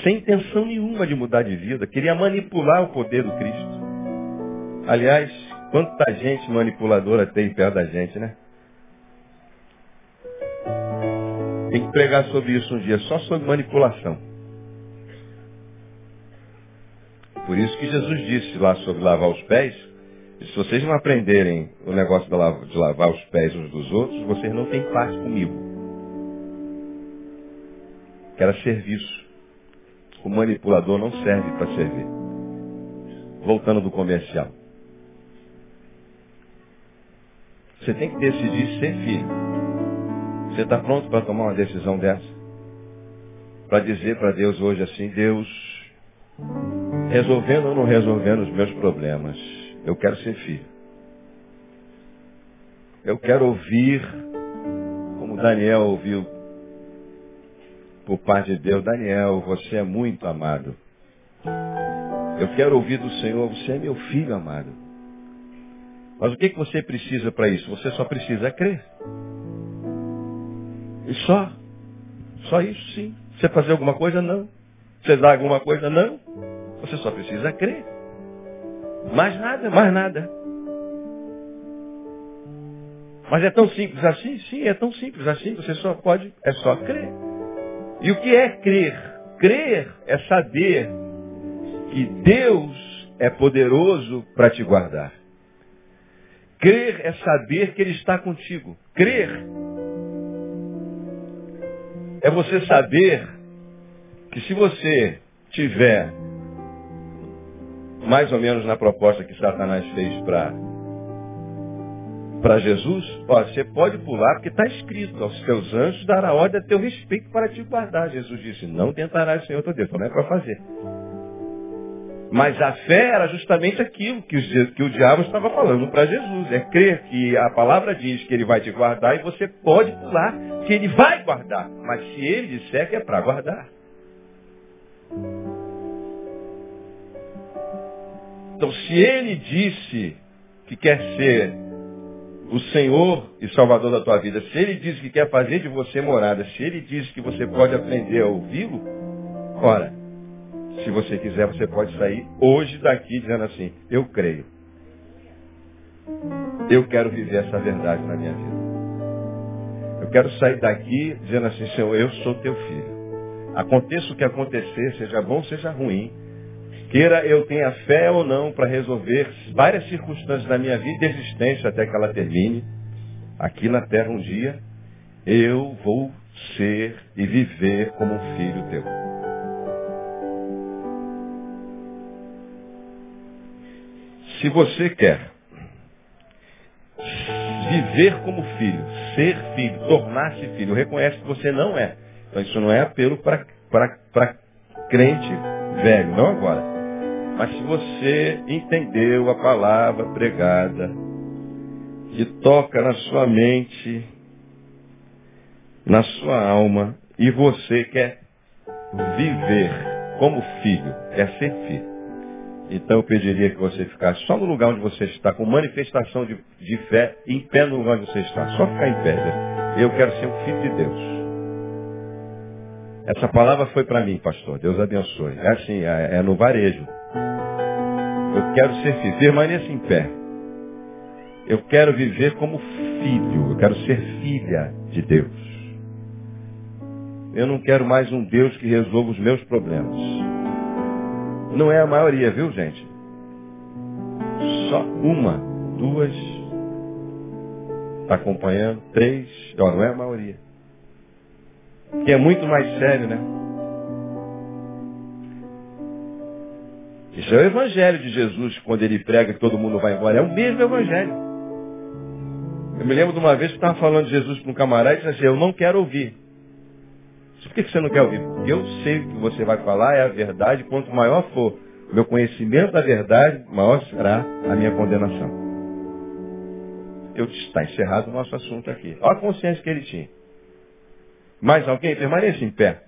Sem intenção nenhuma de mudar de vida. Queria manipular o poder do Cristo. Aliás, quanta gente manipuladora tem perto da gente, né? Tem que pregar sobre isso um dia, só sobre manipulação. Por isso que Jesus disse lá sobre lavar os pés, se vocês não aprenderem o negócio de lavar os pés uns dos outros, vocês não têm paz comigo. Que era serviço. O manipulador não serve para servir. Voltando do comercial. Você tem que decidir ser filho. Você está pronto para tomar uma decisão dessa? Para dizer para Deus hoje assim, Deus, resolvendo ou não resolvendo os meus problemas, eu quero ser filho. Eu quero ouvir, como Daniel ouviu por parte de Deus, Daniel, você é muito amado. Eu quero ouvir do Senhor, você é meu filho amado. Mas o que, que você precisa para isso? Você só precisa crer. E só. Só isso sim. Você fazer alguma coisa? Não. Você dar alguma coisa? Não. Você só precisa crer. Mais nada, mais nada. Mas é tão simples assim? Sim, é tão simples assim. Você só pode, é só crer. E o que é crer? Crer é saber que Deus é poderoso para te guardar. Crer é saber que Ele está contigo. Crer é você saber que se você tiver mais ou menos na proposta que Satanás fez para para Jesus, ó, você pode pular porque está escrito, aos teus anjos dará ordem a teu respeito para te guardar. Jesus disse, não tentarás o Senhor teu Deus, então não é para fazer. Mas a fé era justamente aquilo que, que o diabo estava falando para Jesus. É crer que a palavra diz que ele vai te guardar e você pode pular que ele vai guardar. Mas se ele disser que é para guardar. Então se ele disse que quer ser o Senhor e Salvador da tua vida, se ele diz que quer fazer de você morada, se ele diz que você pode aprender a ouvi-lo, ora, se você quiser, você pode sair hoje daqui dizendo assim, eu creio. Eu quero viver essa verdade na minha vida. Eu quero sair daqui dizendo assim, Senhor, eu sou teu filho. Aconteça o que acontecer, seja bom, seja ruim. Queira eu tenha fé ou não para resolver várias circunstâncias da minha vida e existência até que ela termine. Aqui na terra um dia, eu vou ser e viver como um filho teu. Se você quer viver como filho, ser filho, tornar-se filho, reconhece que você não é. Então isso não é apelo para crente velho, não agora. Mas se você entendeu a palavra pregada, que toca na sua mente, na sua alma, e você quer viver como filho, quer ser filho. Então eu pediria que você ficasse só no lugar onde você está, com manifestação de, de fé, em pé no lugar onde você está. Só ficar em pé. Né? Eu quero ser um filho de Deus. Essa palavra foi para mim, pastor. Deus abençoe. É assim, é, é no varejo. Eu quero ser filho. Permaneça em pé. Eu quero viver como filho. Eu quero ser filha de Deus. Eu não quero mais um Deus que resolva os meus problemas. Não é a maioria, viu gente? Só uma, duas, está acompanhando, três, ó, não é a maioria. Que é muito mais sério, né? Isso é o evangelho de Jesus, quando ele prega que todo mundo vai embora. É o mesmo evangelho. Eu me lembro de uma vez que estava falando de Jesus para um camarada e disse assim, eu não quero ouvir. Por que você não quer ouvir? Porque eu sei o que você vai falar, é a verdade. Quanto maior for meu conhecimento da verdade, maior será a minha condenação. Eu está encerrado o nosso assunto aqui. Olha a consciência que ele tinha. Mais alguém? Permaneça em pé.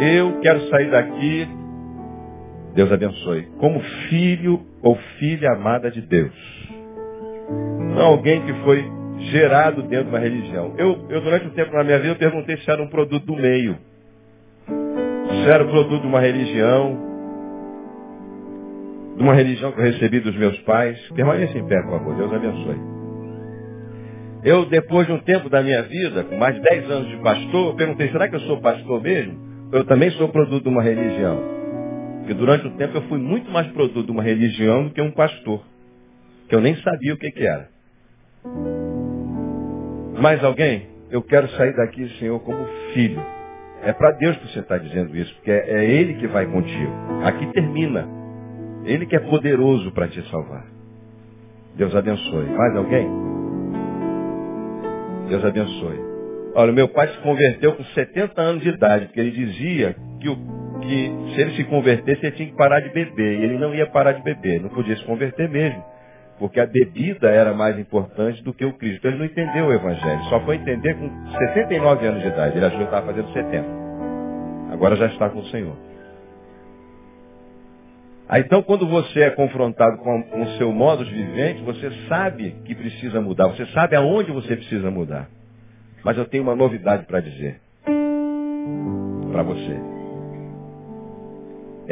Eu quero sair daqui, Deus abençoe, como filho ou filha amada de Deus. Não alguém que foi gerado dentro de uma religião. Eu, eu durante um tempo na minha vida, eu perguntei se era um produto do meio. Se era um produto de uma religião, de uma religião que eu recebi dos meus pais. Permaneça em pé, por favor. Deus abençoe. Eu, depois de um tempo da minha vida, com mais de 10 anos de pastor, perguntei, será que eu sou pastor mesmo? Eu também sou produto de uma religião. Porque durante o tempo eu fui muito mais produto de uma religião do que um pastor. Que eu nem sabia o que, que era. Mais alguém? Eu quero sair daqui, Senhor, como filho. É para Deus que você está dizendo isso, porque é Ele que vai contigo. Aqui termina. Ele que é poderoso para te salvar. Deus abençoe. Mais alguém? Deus abençoe. Olha, meu pai se converteu com 70 anos de idade, porque ele dizia que, o, que se ele se convertesse, ele tinha que parar de beber. E ele não ia parar de beber, não podia se converter mesmo. Porque a bebida era mais importante do que o Cristo. Ele não entendeu o Evangelho. Só foi entender com 69 anos de idade. Ele achou que estava fazendo 70. Agora já está com o Senhor. Aí, então, quando você é confrontado com o seu modo de vivente, você sabe que precisa mudar. Você sabe aonde você precisa mudar. Mas eu tenho uma novidade para dizer. Para você.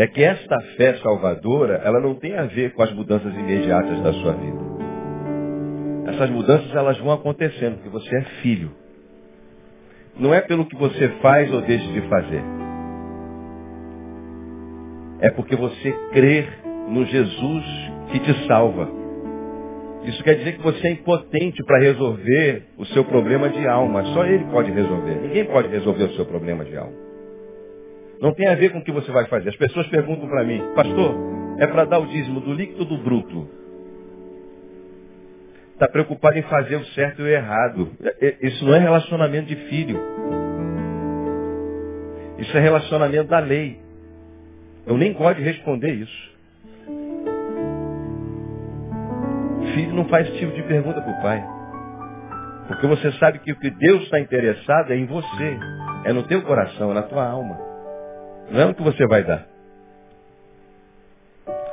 É que esta fé salvadora, ela não tem a ver com as mudanças imediatas da sua vida. Essas mudanças, elas vão acontecendo, porque você é filho. Não é pelo que você faz ou deixa de fazer é porque você crê no Jesus que te salva. Isso quer dizer que você é impotente para resolver o seu problema de alma. Só Ele pode resolver. Ninguém pode resolver o seu problema de alma. Não tem a ver com o que você vai fazer. As pessoas perguntam para mim, pastor, é para dar o dízimo do líquido ou do bruto? Está preocupado em fazer o certo e o errado. Isso não é relacionamento de filho. Isso é relacionamento da lei. Eu nem gosto de responder isso. Filho não faz esse tipo de pergunta para o pai. Porque você sabe que o que Deus está interessado é em você. É no teu coração, é na tua alma. Não é o que você vai dar.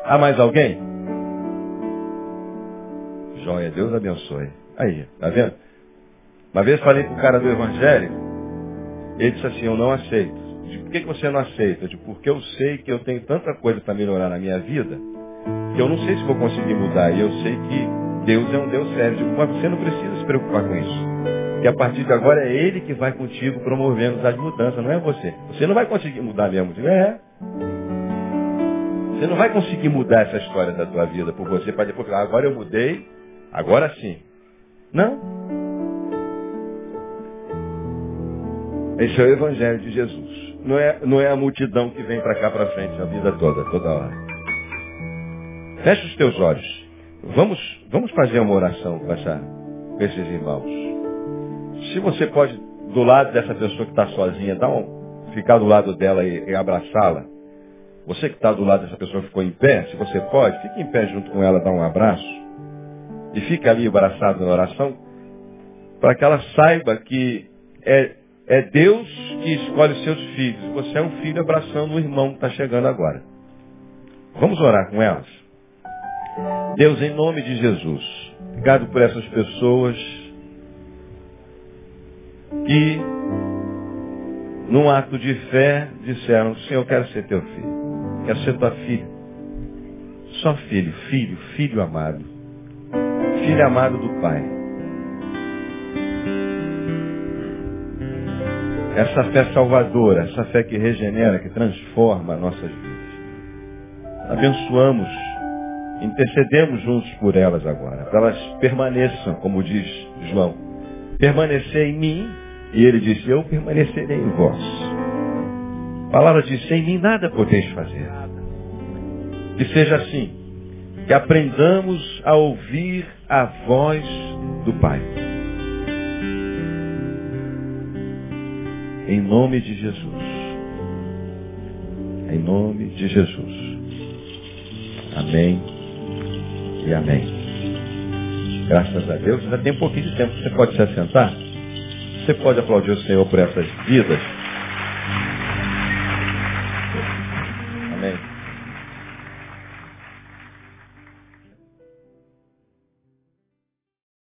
Há mais alguém? Joia, Deus abençoe. Aí, tá vendo? Uma vez falei com o cara do Evangelho, ele disse assim, eu não aceito. De por que, você não aceita? De porque eu sei que eu tenho tanta coisa para melhorar na minha vida, que eu não sei se vou conseguir mudar. E eu sei que Deus é um Deus sério. Mas você não precisa se preocupar com isso. Que a partir de agora é Ele que vai contigo promovendo as mudanças, não é você. Você não vai conseguir mudar mesmo. É. Você não vai conseguir mudar essa história da tua vida por você para depois falar, agora eu mudei, agora sim. Não. Esse é o Evangelho de Jesus não é, não é a multidão que vem para cá para frente a vida toda, toda hora. Feche os teus olhos. Vamos, vamos fazer uma oração com, essa, com esses irmãos. Se você pode, do lado dessa pessoa que está sozinha, dar um, ficar do lado dela e, e abraçá-la. Você que está do lado dessa pessoa que ficou em pé, se você pode, fique em pé junto com ela, dá um abraço. E fique ali abraçado na oração, para que ela saiba que é é Deus que escolhe seus filhos. Você é um filho abraçando o irmão que está chegando agora. Vamos orar com elas? Deus, em nome de Jesus, obrigado por essas pessoas que, num ato de fé, disseram, Senhor, eu quero ser teu filho. Quero ser tua filha. Só filho, filho, filho amado. Filho amado do Pai. Essa fé salvadora, essa fé que regenera, que transforma nossas vidas. Abençoamos, intercedemos juntos por elas agora, para elas permaneçam, como diz João. Permanecer em mim, e ele disse, eu permanecerei em vós. A palavra diz, sem mim nada podeis fazer. Que seja assim, que aprendamos a ouvir a voz do Pai. Em nome de Jesus. Em nome de Jesus. Amém e amém. Graças a Deus, ainda tem um pouquinho de tempo. Você pode se assentar? Você pode aplaudir o Senhor por essas vidas